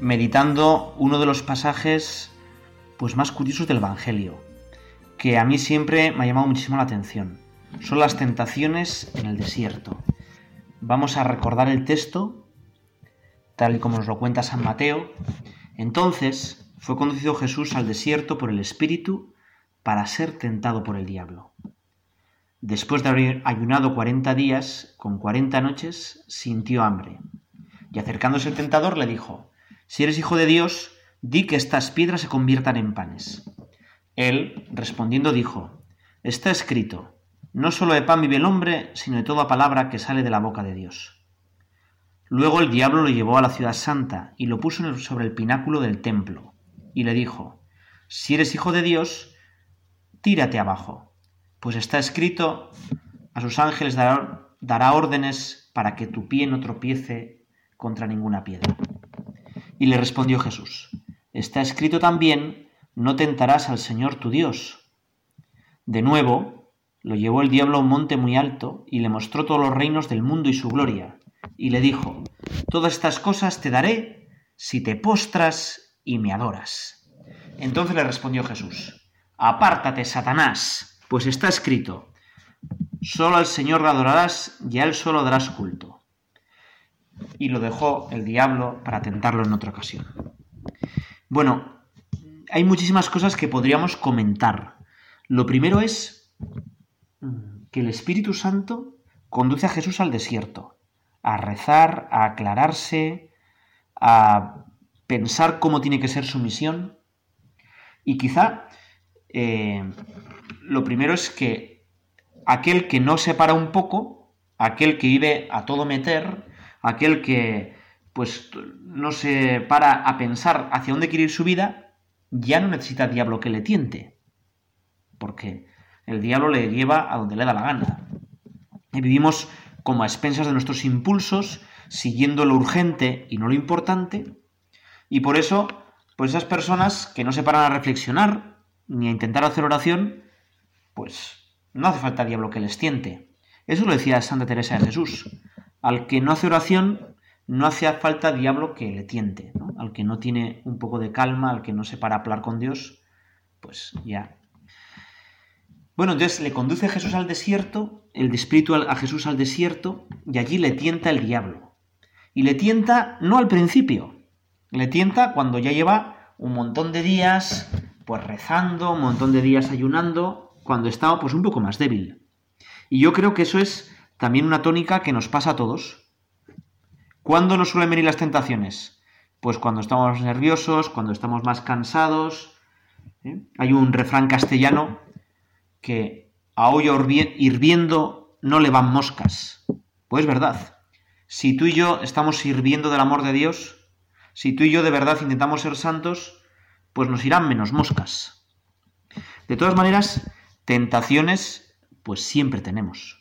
meditando uno de los pasajes pues más curiosos del Evangelio, que a mí siempre me ha llamado muchísimo la atención. Son las tentaciones en el desierto. Vamos a recordar el texto, tal y como nos lo cuenta San Mateo. Entonces fue conducido Jesús al desierto por el Espíritu para ser tentado por el diablo. Después de haber ayunado cuarenta días con cuarenta noches, sintió hambre. Y acercándose el tentador le dijo, Si eres hijo de Dios, di que estas piedras se conviertan en panes. Él, respondiendo, dijo, Está escrito, no solo de pan vive el hombre, sino de toda palabra que sale de la boca de Dios. Luego el diablo lo llevó a la ciudad santa y lo puso sobre el pináculo del templo, y le dijo, Si eres hijo de Dios, tírate abajo, pues está escrito, a sus ángeles dará, dará órdenes para que tu pie no tropiece contra ninguna piedra. Y le respondió Jesús, está escrito también, no tentarás al Señor tu Dios. De nuevo, lo llevó el diablo a un monte muy alto y le mostró todos los reinos del mundo y su gloria, y le dijo, todas estas cosas te daré si te postras y me adoras. Entonces le respondió Jesús, apártate, Satanás, pues está escrito, solo al Señor adorarás y a él solo darás culto y lo dejó el diablo para tentarlo en otra ocasión. Bueno, hay muchísimas cosas que podríamos comentar. Lo primero es que el Espíritu Santo conduce a Jesús al desierto, a rezar, a aclararse, a pensar cómo tiene que ser su misión. Y quizá eh, lo primero es que aquel que no se para un poco, aquel que vive a todo meter, aquel que pues no se para a pensar hacia dónde quiere ir su vida, ya no necesita diablo que le tiente, porque el diablo le lleva a donde le da la gana. Y vivimos como a expensas de nuestros impulsos, siguiendo lo urgente y no lo importante, y por eso, pues esas personas que no se paran a reflexionar ni a intentar hacer oración, pues no hace falta diablo que les tiente. Eso lo decía Santa Teresa de Jesús. Al que no hace oración, no hace falta diablo que le tiente. Al que no tiene un poco de calma, al que no se para a hablar con Dios, pues ya. Bueno, entonces le conduce Jesús al desierto, el espíritu a Jesús al desierto, y allí le tienta el diablo. Y le tienta no al principio, le tienta cuando ya lleva un montón de días, pues rezando, un montón de días ayunando, cuando estaba pues un poco más débil. Y yo creo que eso es también una tónica que nos pasa a todos. ¿Cuándo nos suelen venir las tentaciones? Pues cuando estamos nerviosos, cuando estamos más cansados. ¿eh? Hay un refrán castellano que a olla hirviendo no le van moscas. Pues verdad. Si tú y yo estamos sirviendo del amor de Dios, si tú y yo de verdad intentamos ser santos, pues nos irán menos moscas. De todas maneras, tentaciones, pues siempre tenemos.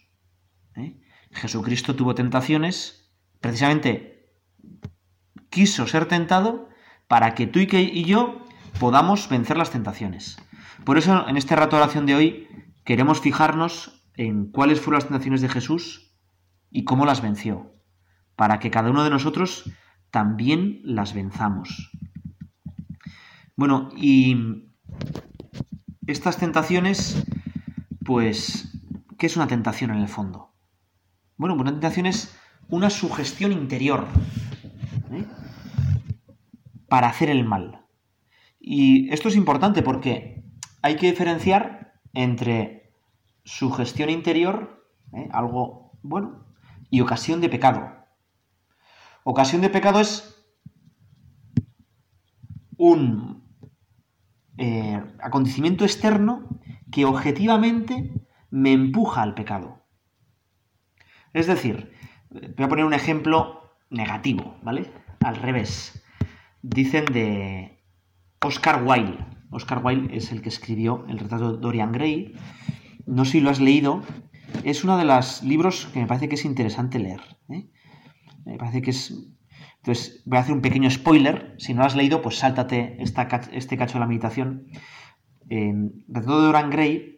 ¿Eh? Jesucristo tuvo tentaciones, precisamente quiso ser tentado para que tú y, yo podamos vencer las tentaciones. Por eso en este rato de oración de hoy queremos fijarnos en cuáles fueron las tentaciones de Jesús y cómo las venció, para que cada uno de nosotros también las venzamos. Bueno, y estas tentaciones, pues, ¿qué es una tentación en el fondo? Bueno, una tentación es una sugestión interior ¿eh? para hacer el mal. Y esto es importante porque hay que diferenciar entre sugestión interior, ¿eh? algo bueno, y ocasión de pecado. Ocasión de pecado es un eh, acontecimiento externo que objetivamente me empuja al pecado. Es decir, voy a poner un ejemplo negativo, ¿vale? Al revés. dicen de Oscar Wilde. Oscar Wilde es el que escribió el retrato de Dorian Gray. No sé si lo has leído. Es uno de los libros que me parece que es interesante leer. ¿eh? Me parece que es... Entonces, voy a hacer un pequeño spoiler. Si no lo has leído, pues sáltate este cacho de la meditación. Retrato de Dorian Gray,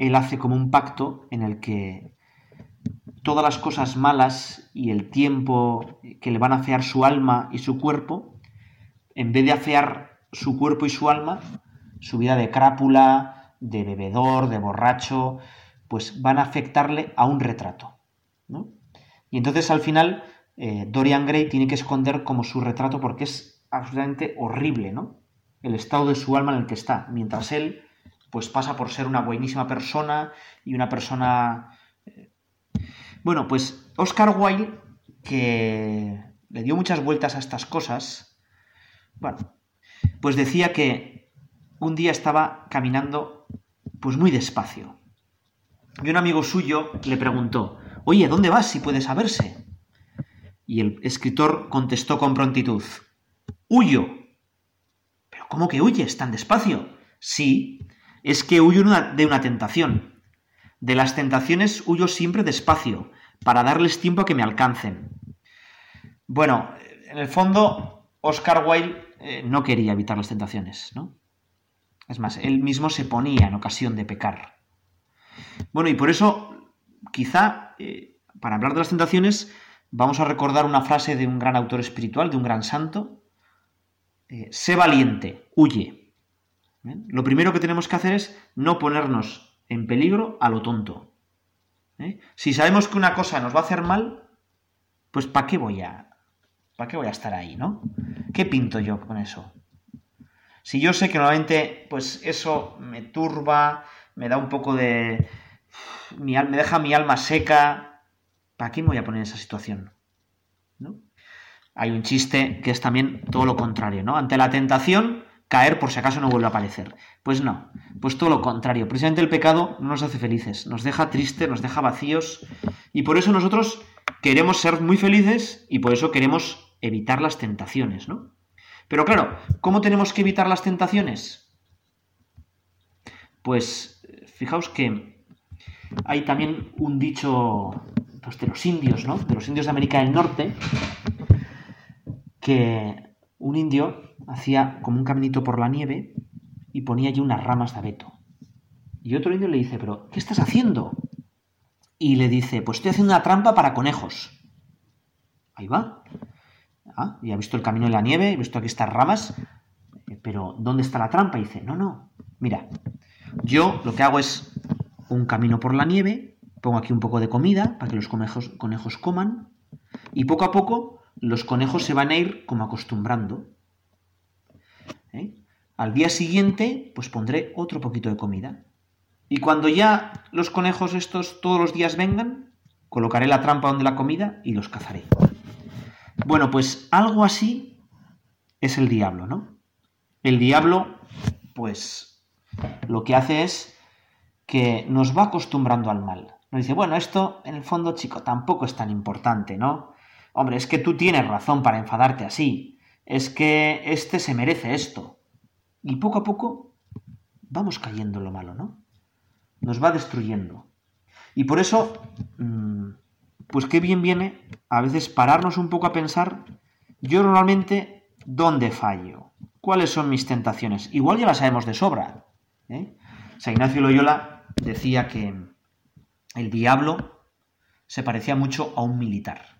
él hace como un pacto en el que todas las cosas malas y el tiempo que le van a afear su alma y su cuerpo, en vez de afear su cuerpo y su alma, su vida de crápula, de bebedor, de borracho, pues van a afectarle a un retrato. Y entonces al final eh, Dorian Gray tiene que esconder como su retrato porque es absolutamente horrible, ¿no? El estado de su alma en el que está, mientras él pues pasa por ser una buenísima persona y una persona bueno, pues Oscar Wilde, que le dio muchas vueltas a estas cosas, bueno, pues decía que un día estaba caminando pues muy despacio. Y un amigo suyo le preguntó, oye, ¿dónde vas si puede saberse? Y el escritor contestó con prontitud, huyo. ¿Pero cómo que huyes tan despacio? Sí, es que huyo de una tentación. De las tentaciones huyo siempre despacio, para darles tiempo a que me alcancen. Bueno, en el fondo, Oscar Wilde eh, no quería evitar las tentaciones, ¿no? Es más, él mismo se ponía en ocasión de pecar. Bueno, y por eso, quizá, eh, para hablar de las tentaciones, vamos a recordar una frase de un gran autor espiritual, de un gran santo. Eh, sé valiente, huye. Lo primero que tenemos que hacer es no ponernos en peligro a lo tonto. ¿eh? Si sabemos que una cosa nos va a hacer mal, pues ¿para qué voy a, para qué voy a estar ahí, no? ¿Qué pinto yo con eso? Si yo sé que normalmente, pues eso me turba, me da un poco de, me deja mi alma seca, ¿para qué me voy a poner en esa situación? ¿No? Hay un chiste que es también todo lo contrario, ¿no? Ante la tentación, caer por si acaso no vuelve a aparecer. Pues no, pues todo lo contrario. Precisamente el pecado no nos hace felices, nos deja tristes, nos deja vacíos y por eso nosotros queremos ser muy felices y por eso queremos evitar las tentaciones, ¿no? Pero claro, ¿cómo tenemos que evitar las tentaciones? Pues fijaos que hay también un dicho pues, de los indios, ¿no? De los indios de América del Norte, que un indio hacía como un caminito por la nieve y ponía allí unas ramas de abeto. Y otro indio le dice, pero ¿qué estás haciendo? Y le dice, pues estoy haciendo una trampa para conejos. Ahí va. Ah, y ha visto el camino en la nieve, he visto aquí estas ramas, eh, pero ¿dónde está la trampa? Y dice, no, no, mira, yo lo que hago es un camino por la nieve, pongo aquí un poco de comida para que los conejos coman, y poco a poco los conejos se van a ir como acostumbrando ¿eh? Al día siguiente, pues pondré otro poquito de comida. Y cuando ya los conejos estos todos los días vengan, colocaré la trampa donde la comida y los cazaré. Bueno, pues algo así es el diablo, ¿no? El diablo, pues, lo que hace es que nos va acostumbrando al mal. Nos dice, bueno, esto en el fondo, chico, tampoco es tan importante, ¿no? Hombre, es que tú tienes razón para enfadarte así es que este se merece esto. Y poco a poco vamos cayendo en lo malo, ¿no? Nos va destruyendo. Y por eso, mm, pues qué bien viene a veces pararnos un poco a pensar, yo normalmente, ¿dónde fallo? ¿Cuáles son mis tentaciones? Igual ya las sabemos de sobra. ¿eh? San Ignacio Loyola decía que el diablo se parecía mucho a un militar.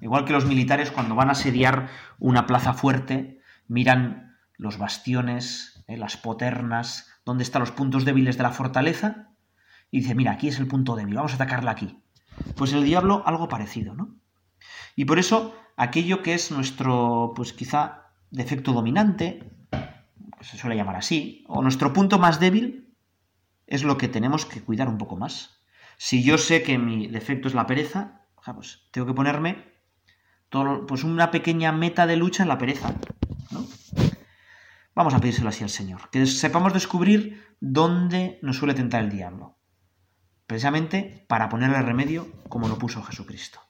Igual que los militares cuando van a asediar una plaza fuerte, miran los bastiones, eh, las poternas, dónde están los puntos débiles de la fortaleza, y dice, mira, aquí es el punto débil, vamos a atacarla aquí. Pues el diablo algo parecido, ¿no? Y por eso aquello que es nuestro, pues quizá, defecto dominante, se suele llamar así, o nuestro punto más débil, es lo que tenemos que cuidar un poco más. Si yo sé que mi defecto es la pereza, pues tengo que ponerme pues una pequeña meta de lucha en la pereza. Vamos a pedírselo así al Señor. Que sepamos descubrir dónde nos suele tentar el diablo. Precisamente para ponerle remedio como lo puso Jesucristo.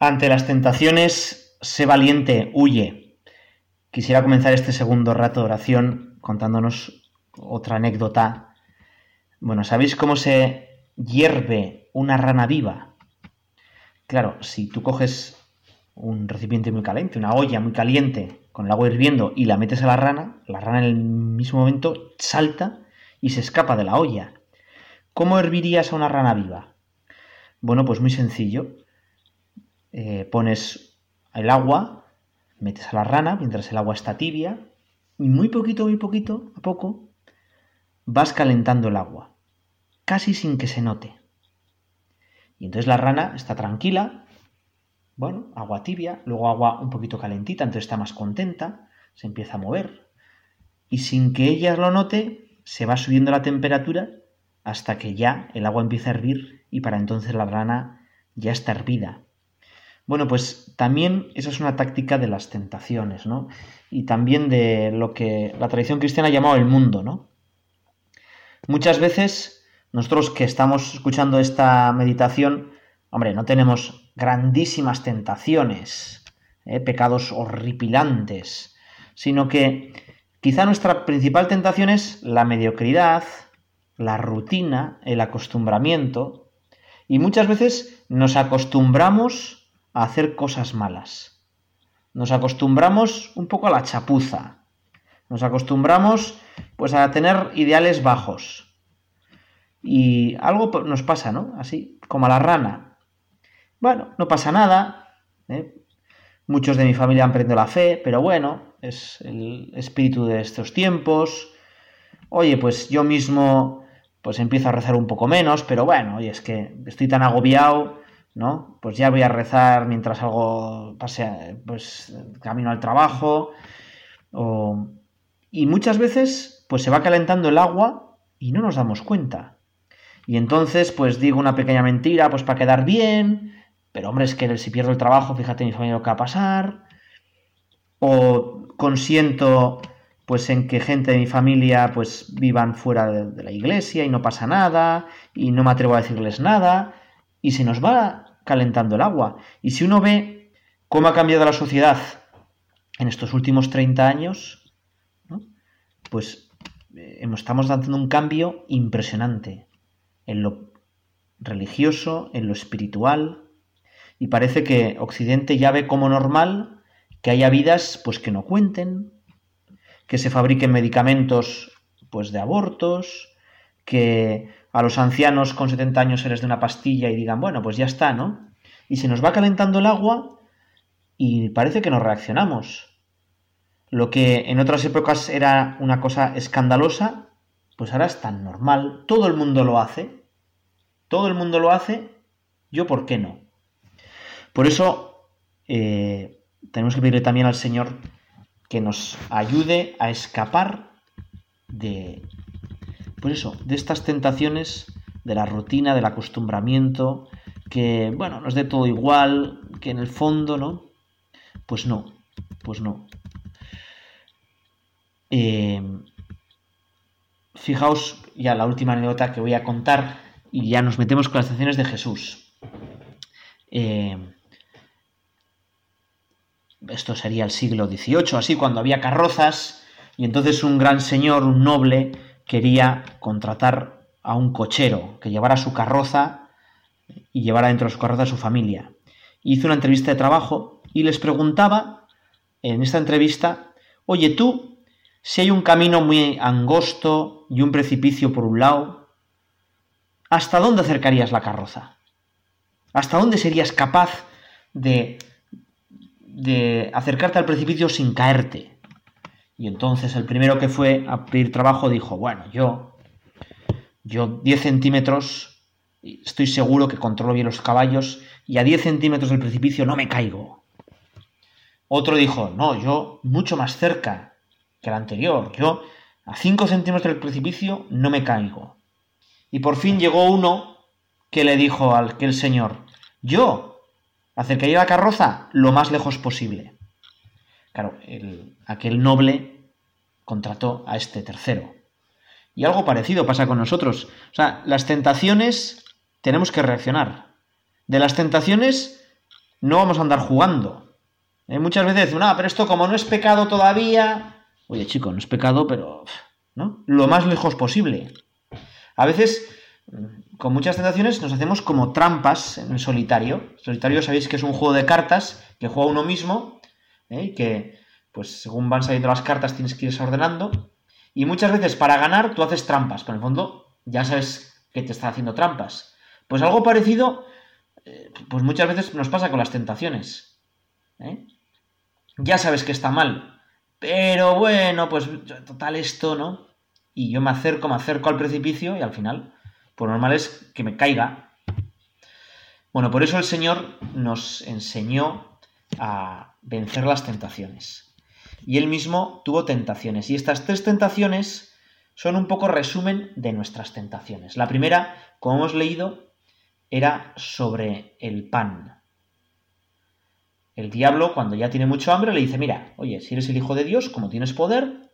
Ante las tentaciones, sé valiente, huye. Quisiera comenzar este segundo rato de oración contándonos otra anécdota. Bueno, ¿sabéis cómo se hierve una rana viva? Claro, si tú coges un recipiente muy caliente, una olla muy caliente, con el agua hirviendo y la metes a la rana, la rana en el mismo momento salta y se escapa de la olla. ¿Cómo hervirías a una rana viva? Bueno, pues muy sencillo. Eh, pones el agua, metes a la rana mientras el agua está tibia y muy poquito, muy poquito, a poco, vas calentando el agua, casi sin que se note. Y entonces la rana está tranquila, bueno, agua tibia, luego agua un poquito calentita, entonces está más contenta, se empieza a mover. Y sin que ella lo note, se va subiendo la temperatura hasta que ya el agua empieza a hervir y para entonces la rana ya está hervida. Bueno, pues también esa es una táctica de las tentaciones, ¿no? Y también de lo que la tradición cristiana ha llamado el mundo, ¿no? Muchas veces nosotros que estamos escuchando esta meditación, hombre, no tenemos grandísimas tentaciones, ¿eh? pecados horripilantes, sino que quizá nuestra principal tentación es la mediocridad, la rutina, el acostumbramiento, y muchas veces nos acostumbramos hacer cosas malas. Nos acostumbramos un poco a la chapuza. Nos acostumbramos pues a tener ideales bajos. Y algo nos pasa, ¿no? Así, como a la rana. Bueno, no pasa nada. ¿eh? Muchos de mi familia han perdido la fe, pero bueno, es el espíritu de estos tiempos. Oye, pues yo mismo pues empiezo a rezar un poco menos, pero bueno, oye, es que estoy tan agobiado ¿no? Pues ya voy a rezar mientras algo pase, pues camino al trabajo. Y muchas veces, pues se va calentando el agua y no nos damos cuenta. Y entonces, pues digo una pequeña mentira, pues para quedar bien, pero hombre, es que si pierdo el trabajo, fíjate mi familia lo que va a pasar. O consiento pues en que gente de mi familia pues vivan fuera de la iglesia y no pasa nada y no me atrevo a decirles nada y se nos va calentando el agua. Y si uno ve cómo ha cambiado la sociedad en estos últimos 30 años, pues eh, estamos dando un cambio impresionante en lo religioso, en lo espiritual, y parece que Occidente ya ve como normal que haya vidas pues que no cuenten, que se fabriquen medicamentos pues de abortos, que a los ancianos con 70 años eres de una pastilla y digan, bueno, pues ya está, ¿no? Y se nos va calentando el agua y parece que no reaccionamos. Lo que en otras épocas era una cosa escandalosa, pues ahora es tan normal. Todo el mundo lo hace. Todo el mundo lo hace. Yo, ¿por qué no? Por eso eh, tenemos que pedirle también al Señor que nos ayude a escapar de, pues eso, de estas tentaciones de la rutina, del acostumbramiento, que, bueno, nos dé todo igual, que en el fondo, ¿no? Pues no, pues no. Eh, fijaos ya la última anécdota que voy a contar y ya nos metemos con las estaciones de Jesús. Eh, esto sería el siglo XVIII, así, cuando había carrozas y entonces un gran señor, un noble, quería contratar a un cochero que llevara su carroza y llevara dentro de su carroza a su familia. Hizo una entrevista de trabajo y les preguntaba en esta entrevista, oye tú, si hay un camino muy angosto y un precipicio por un lado, ¿hasta dónde acercarías la carroza? ¿Hasta dónde serías capaz de, de acercarte al precipicio sin caerte? Y entonces el primero que fue a pedir trabajo dijo, bueno, yo, yo 10 centímetros, estoy seguro que controlo bien los caballos y a 10 centímetros del precipicio no me caigo. Otro dijo, no, yo mucho más cerca que el anterior, yo a 5 centímetros del precipicio no me caigo. Y por fin llegó uno que le dijo al aquel señor, yo acercaría la carroza lo más lejos posible. Claro, aquel noble contrató a este tercero. Y algo parecido pasa con nosotros. O sea, las tentaciones tenemos que reaccionar. De las tentaciones no vamos a andar jugando. ¿Eh? Muchas veces decimos, no, pero esto como no es pecado todavía. Oye, chico, no es pecado, pero. ¿no? Lo más lejos posible. A veces, con muchas tentaciones, nos hacemos como trampas en el solitario. El solitario sabéis que es un juego de cartas que juega uno mismo, ¿eh? que, pues según van saliendo las cartas, tienes que irse ordenando. Y muchas veces para ganar tú haces trampas, pero en el fondo ya sabes que te está haciendo trampas. Pues algo parecido, eh, pues muchas veces nos pasa con las tentaciones. ¿eh? Ya sabes que está mal, pero bueno, pues total esto, ¿no? Y yo me acerco, me acerco al precipicio y al final, pues normal es que me caiga. Bueno, por eso el Señor nos enseñó a vencer las tentaciones y él mismo tuvo tentaciones. Y estas tres tentaciones son un poco resumen de nuestras tentaciones. La primera, como hemos leído, era sobre el pan. El diablo, cuando ya tiene mucho hambre, le dice, mira, oye, si eres el Hijo de Dios, como tienes poder,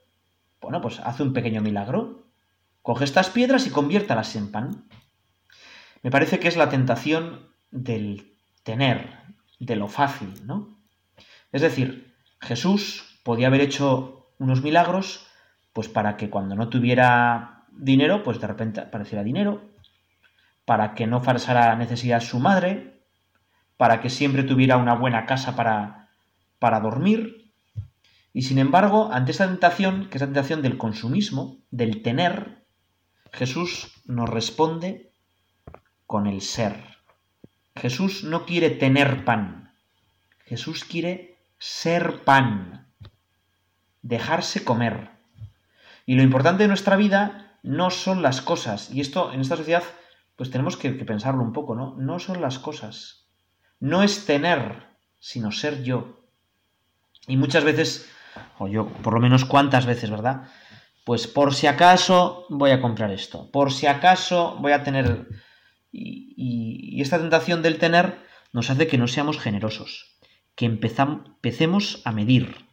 bueno, pues hace un pequeño milagro. Coge estas piedras y conviértalas en pan. Me parece que es la tentación del tener, de lo fácil, ¿no? Es decir, Jesús podía haber hecho unos milagros, pues para que cuando no tuviera dinero, pues de repente apareciera dinero, para que no falsara necesidad su madre, para que siempre tuviera una buena casa para, para dormir. Y sin embargo, ante esta tentación, que es la tentación del consumismo, del tener, Jesús nos responde con el ser. Jesús no quiere tener pan, Jesús quiere ser pan dejarse comer. Y lo importante de nuestra vida no son las cosas. Y esto en esta sociedad, pues tenemos que, pensarlo un poco, ¿no? No son las cosas. No es tener, sino ser yo. Y muchas veces, o yo, por lo menos cuántas veces, ¿verdad? Pues por si acaso voy a comprar esto, por si acaso voy a tener... Y, esta tentación del tener nos hace que no seamos generosos, que empecemos a medir,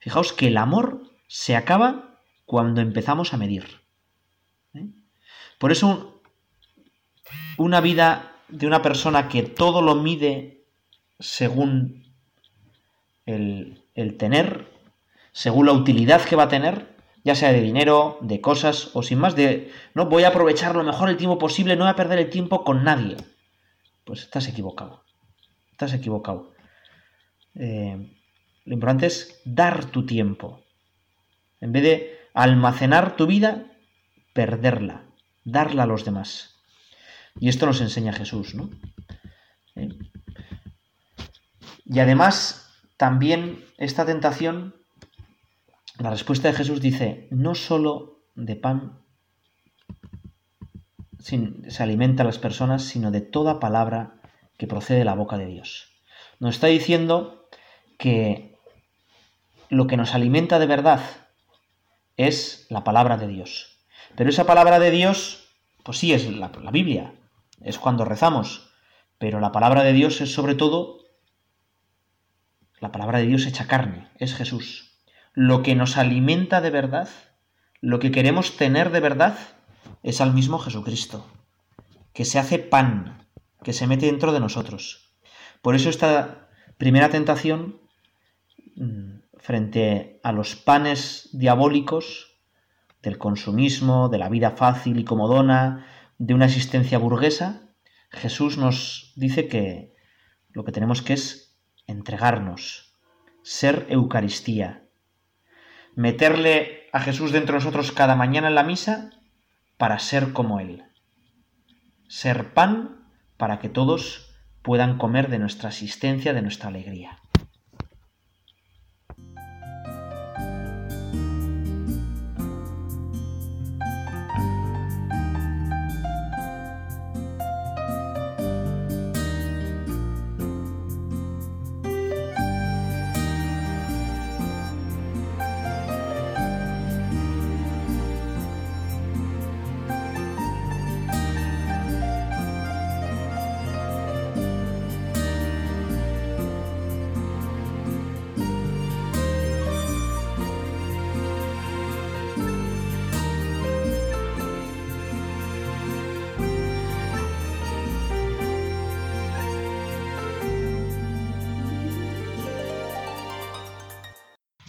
Fijaos que el amor se acaba cuando empezamos a medir. ¿eh? Por eso una vida de una persona que todo lo mide según el, el tener, según la utilidad que va a tener, ya sea de dinero, de cosas o sin más, de no voy a aprovechar lo mejor el tiempo posible, no voy a perder el tiempo con nadie. Pues estás equivocado. Estás equivocado. Eh, lo importante es dar tu tiempo. En vez de almacenar tu vida, perderla, darla a los demás. Y esto nos enseña Jesús, ¿no? ¿Eh? Y además, también esta tentación, la respuesta de Jesús dice, no solo de pan se alimenta a las personas, sino de toda palabra que procede de la boca de Dios. Nos está diciendo que lo que nos alimenta de verdad es la palabra de Dios. Pero esa palabra de Dios, pues sí, es la, Biblia, es cuando rezamos, pero la palabra de Dios es sobre todo la palabra de Dios hecha carne, es Jesús. Lo que nos alimenta de verdad, lo que queremos tener de verdad, es al mismo Jesucristo, que se hace pan, que se mete dentro de nosotros. Por eso esta primera tentación frente a los panes diabólicos del consumismo, de la vida fácil y comodona, de una existencia burguesa, Jesús nos dice que lo que tenemos que es entregarnos, ser Eucaristía, meterle a Jesús dentro de nosotros cada mañana en la misa para ser como Él, ser pan para que todos puedan comer de nuestra asistencia, de nuestra alegría.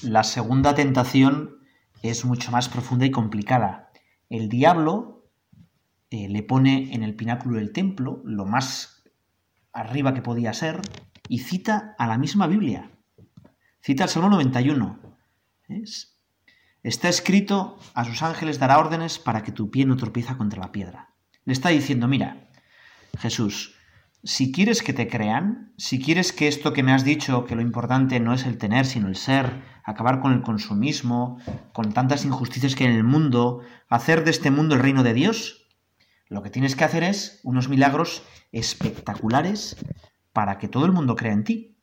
La segunda tentación es mucho más profunda y complicada. El diablo eh, le pone en el pináculo del templo, lo más arriba que podía ser, y cita a la misma Biblia. Cita el Salmo 91. Está escrito, a sus ángeles dará órdenes para que tu pie no tropieza contra la piedra. Le está diciendo, mira, Jesús, si quieres que te crean, si quieres que esto que me has dicho, que lo importante no es el tener, sino el ser, acabar con el consumismo, con tantas injusticias que hay en el mundo, hacer de este mundo el reino de Dios, lo que tienes que hacer es unos milagros espectaculares para que todo el mundo crea en ti.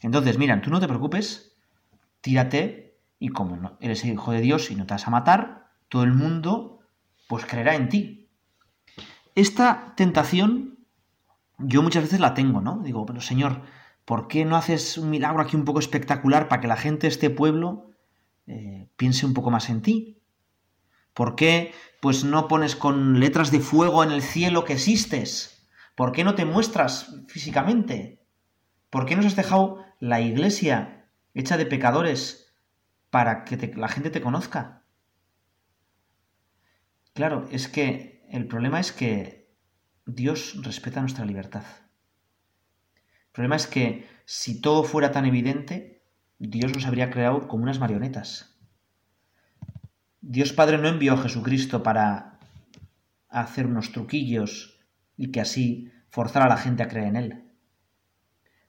Entonces, mira, tú no te preocupes, tírate y como no eres hijo de Dios y no te vas a matar, todo el mundo pues creerá en ti. Esta tentación yo muchas veces la tengo, ¿no? Digo, pero Señor, ¿por qué no haces un milagro aquí un poco espectacular para que la gente de este pueblo eh, piense un poco más en ti? ¿Por qué pues no pones con letras de fuego en el cielo que existes? ¿Por qué no te muestras físicamente? ¿Por qué nos has dejado la iglesia hecha de pecadores para que la gente te conozca? Claro, es que el problema es que Dios respeta nuestra libertad. El problema es que si todo fuera tan evidente, Dios nos habría creado como unas marionetas. Dios Padre no envió a Jesucristo para hacer unos truquillos y que así forzara a la gente a creer en Él.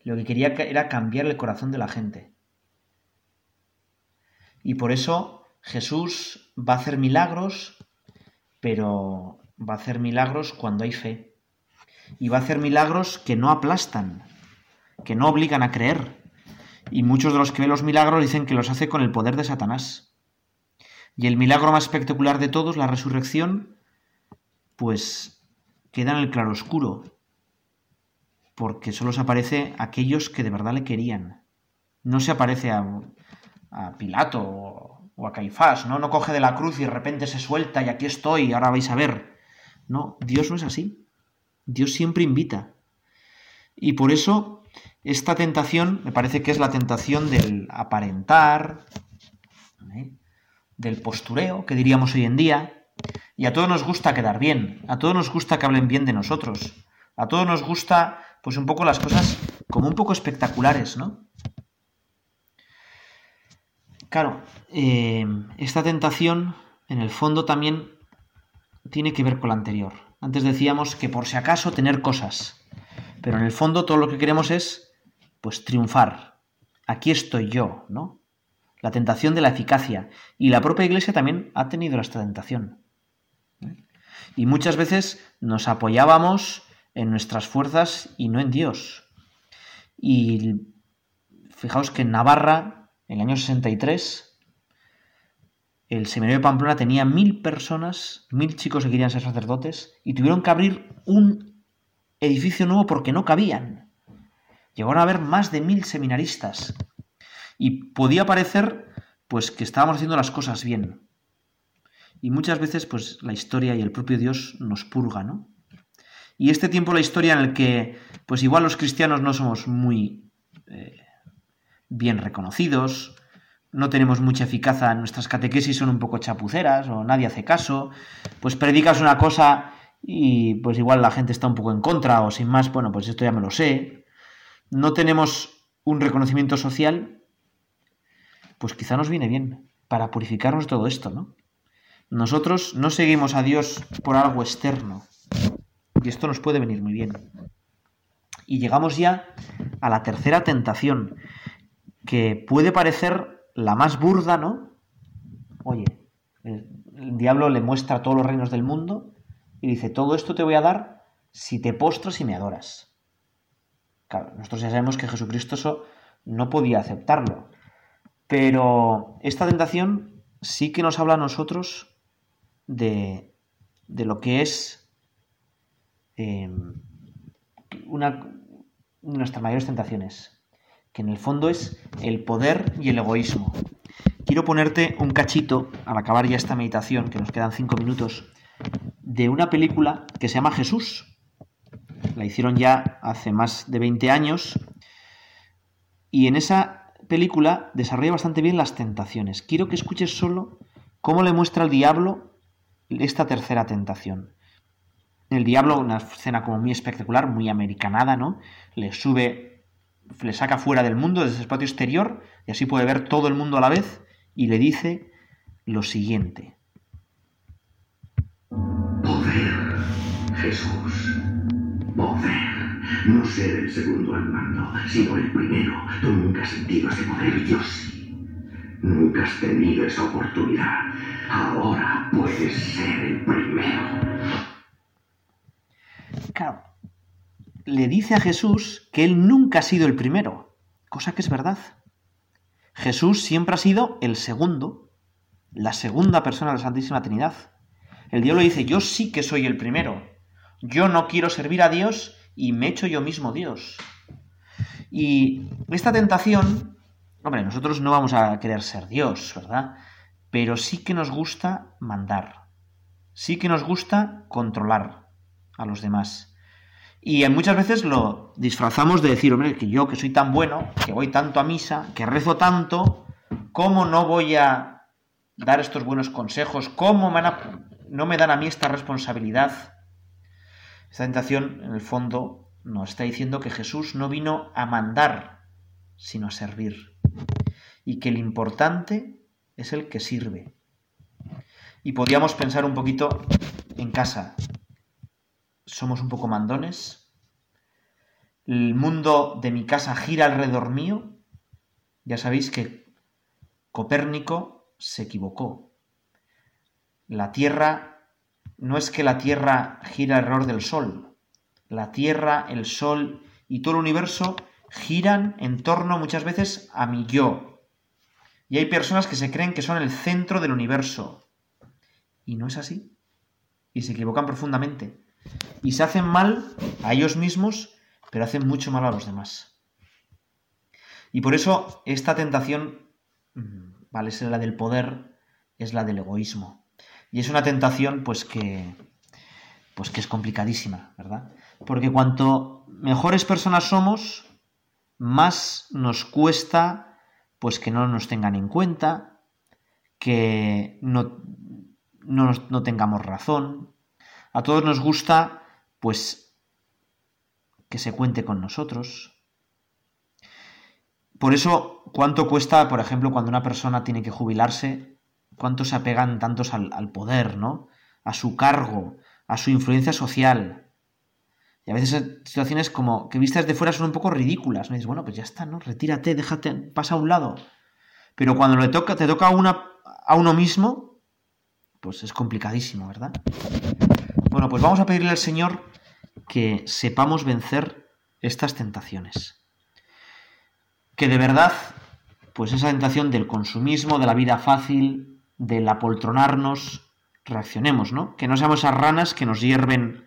Lo que quería era cambiar el corazón de la gente. Y por eso Jesús va a hacer milagros, pero va a hacer milagros cuando hay fe y va a hacer milagros que no aplastan, que no obligan a creer. Y muchos de los que ven los milagros dicen que los hace con el poder de Satanás. Y el milagro más espectacular de todos, la resurrección, pues queda en el claroscuro, porque solo se aparece a aquellos que de verdad le querían. No se aparece a, a Pilato o, o a Caifás, ¿no? No coge de la cruz y de repente se suelta y aquí estoy, ahora vais a ver. No, Dios no es así. Dios siempre invita. Y por eso esta tentación me parece que es la tentación del aparentar, del postureo, que diríamos hoy en día. Y a todos nos gusta quedar bien, a todos nos gusta que hablen bien de nosotros, a todos nos gusta pues un poco las cosas como un poco espectaculares, ¿no? Claro, eh, esta tentación en el fondo también tiene que ver con la anterior. Antes decíamos que por si acaso tener cosas, pero en el fondo todo lo que queremos es, pues, triunfar. Aquí estoy yo, ¿no? La tentación de la eficacia. Y la propia Iglesia también ha tenido esta tentación. ¿eh? Y muchas veces nos apoyábamos en nuestras fuerzas y no en Dios. Y fijaos que en Navarra, en el año 63, el seminario de Pamplona tenía mil personas, mil chicos que querían ser sacerdotes, y tuvieron que abrir un edificio nuevo porque no cabían. Llegaron a haber más de mil seminaristas. Y podía parecer, pues, que estábamos haciendo las cosas bien. Y muchas veces, pues, la historia y el propio Dios nos purga, ¿no? Y este tiempo, la historia en el que, pues, igual los cristianos no somos muy eh, bien reconocidos, no tenemos mucha eficacia, nuestras catequesis son un poco chapuceras o nadie hace caso, pues predicas una cosa y pues igual la gente está un poco en contra o sin más, bueno, pues esto ya me lo sé. No tenemos un reconocimiento social, pues quizá nos viene bien para purificarnos todo esto, ¿no? Nosotros no seguimos a Dios por algo externo y esto nos puede venir muy bien. Y llegamos ya a la tercera tentación, que puede parecer la más burda, ¿no? Oye, el, diablo le muestra todos los reinos del mundo y dice, todo esto te voy a dar si te postras y me adoras. Claro, nosotros ya sabemos que Jesucristo eso no podía aceptarlo. Pero esta tentación sí que nos habla a nosotros de, de lo que es em, una de nuestras mayores tentaciones, que en el fondo es el poder y el egoísmo. Quiero ponerte un cachito, al acabar ya esta meditación, que nos quedan cinco minutos, de una película que se llama Jesús. La hicieron ya hace más de 20 años. Y en esa película desarrolla bastante bien las tentaciones. Quiero que escuches solo cómo le muestra al diablo esta tercera tentación. El diablo, una escena como muy espectacular, muy americanada, ¿no? Le sube, le saca fuera del mundo, desde el espacio exterior, y así puede ver todo el mundo a la vez, y le dice lo siguiente. Poder, Jesús. Poder. No ser el segundo al mando, sino el primero. Tú nunca has sentido ese poder, yo sí. Nunca has tenido esa oportunidad. Ahora puedes ser el primero. Claro, le dice a Jesús que él nunca ha sido el primero, cosa que es verdad. Jesús siempre ha sido el segundo, la segunda persona de la Santísima Trinidad. El diablo dice, yo sí que soy el primero. Yo no quiero servir a Dios y me echo yo mismo Dios. Y esta tentación, hombre, nosotros no vamos a querer ser Dios, ¿verdad? Pero sí que nos gusta mandar, sí que nos gusta controlar a los demás. Y muchas veces lo disfrazamos de decir, hombre, que yo que soy tan bueno, que voy tanto a misa, que rezo tanto, ¿cómo no voy a dar estos buenos consejos? ¿Cómo no me dan a mí esta responsabilidad? Esta tentación, en el fondo, nos está diciendo que Jesús no vino a mandar, sino a servir. Y que el importante es el que sirve. Y podríamos pensar un poquito en casa. ¿Somos un poco mandones? ¿El mundo de mi casa gira alrededor mío? Ya sabéis que Copérnico se equivocó. La Tierra no es que la Tierra gira alrededor del Sol. La Tierra, el Sol y todo el universo giran en torno muchas veces a mi yo. Y hay personas que se creen que son el centro del universo. Y no es así. Y se equivocan profundamente. Y se hacen mal a ellos mismos, pero hacen mucho mal a los demás. Y por eso esta tentación, mm, vale, es la del poder, es la del egoísmo. Y es una tentación, pues que, pues que es complicadísima, ¿verdad? Porque cuanto mejores personas somos, más nos cuesta, pues que no nos tengan en cuenta, que no, no, no tengamos razón. A todos nos gusta, pues, que se cuente con nosotros. Por eso, ¿cuánto cuesta, por ejemplo, cuando una persona tiene que jubilarse? cuánto se apegan tantos al, poder, ¿no? A su cargo, a su influencia social. Y a veces situaciones como que vistas de fuera son un poco ridículas. ¿no? dices, bueno, pues ya está, ¿no? Retírate, déjate, pasa a un lado. Pero cuando le toca, te toca a uno mismo, pues es complicadísimo, ¿verdad? Bueno, pues vamos a pedirle al Señor que sepamos vencer estas tentaciones. Que de verdad, pues esa tentación del consumismo, de la vida fácil, del apoltronarnos, reaccionemos, ¿no? Que no seamos esas ranas que nos hierven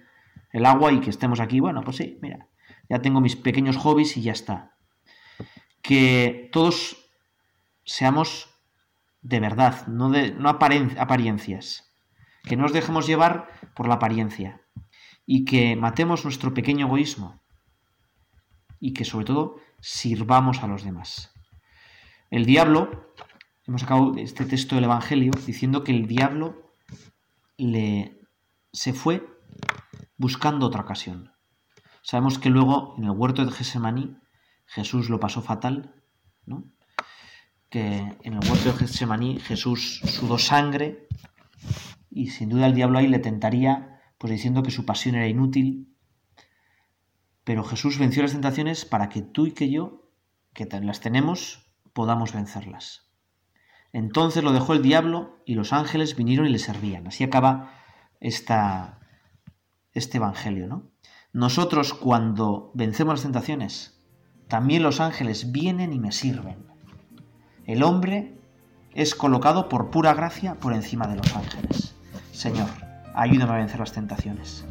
el agua y que estemos aquí, bueno, pues sí, mira, ya tengo mis pequeños hobbies y ya está. Que todos seamos de verdad, no, de, no apariencias. Que no nos dejemos llevar por la apariencia. Y que matemos nuestro pequeño egoísmo. Y que sobre todo sirvamos a los demás. El diablo hemos acabado este texto del Evangelio diciendo que el diablo le se fue buscando otra ocasión. Sabemos que luego en el huerto de Gesemaní Jesús lo pasó fatal, ¿no? Que en el huerto de Gesemaní Jesús sudó sangre y sin duda el diablo ahí le tentaría pues diciendo que su pasión era inútil. Pero Jesús venció las tentaciones para que tú y que yo, que las tenemos, podamos vencerlas. Entonces lo dejó el diablo y los ángeles vinieron y le servían. Así acaba esta, este Evangelio. ¿no? Nosotros cuando vencemos las tentaciones, también los ángeles vienen y me sirven. El hombre es colocado por pura gracia por encima de los ángeles. Señor, ayúdame a vencer las tentaciones.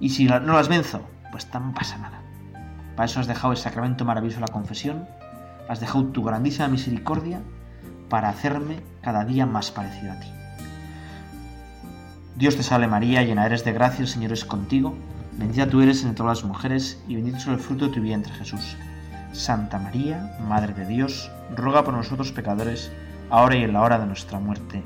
Y si no las venzo, pues no pasa nada. Para eso has dejado el sacramento maravilloso de la confesión, has dejado tu grandísima misericordia para hacerme cada día más parecido a ti. Dios te salve María, llena eres de gracia, el Señor es contigo, bendita tú eres entre todas las mujeres y bendito es el fruto de tu vientre Jesús. Santa María, Madre de Dios, ruega por nosotros pecadores, ahora y en la hora de nuestra muerte.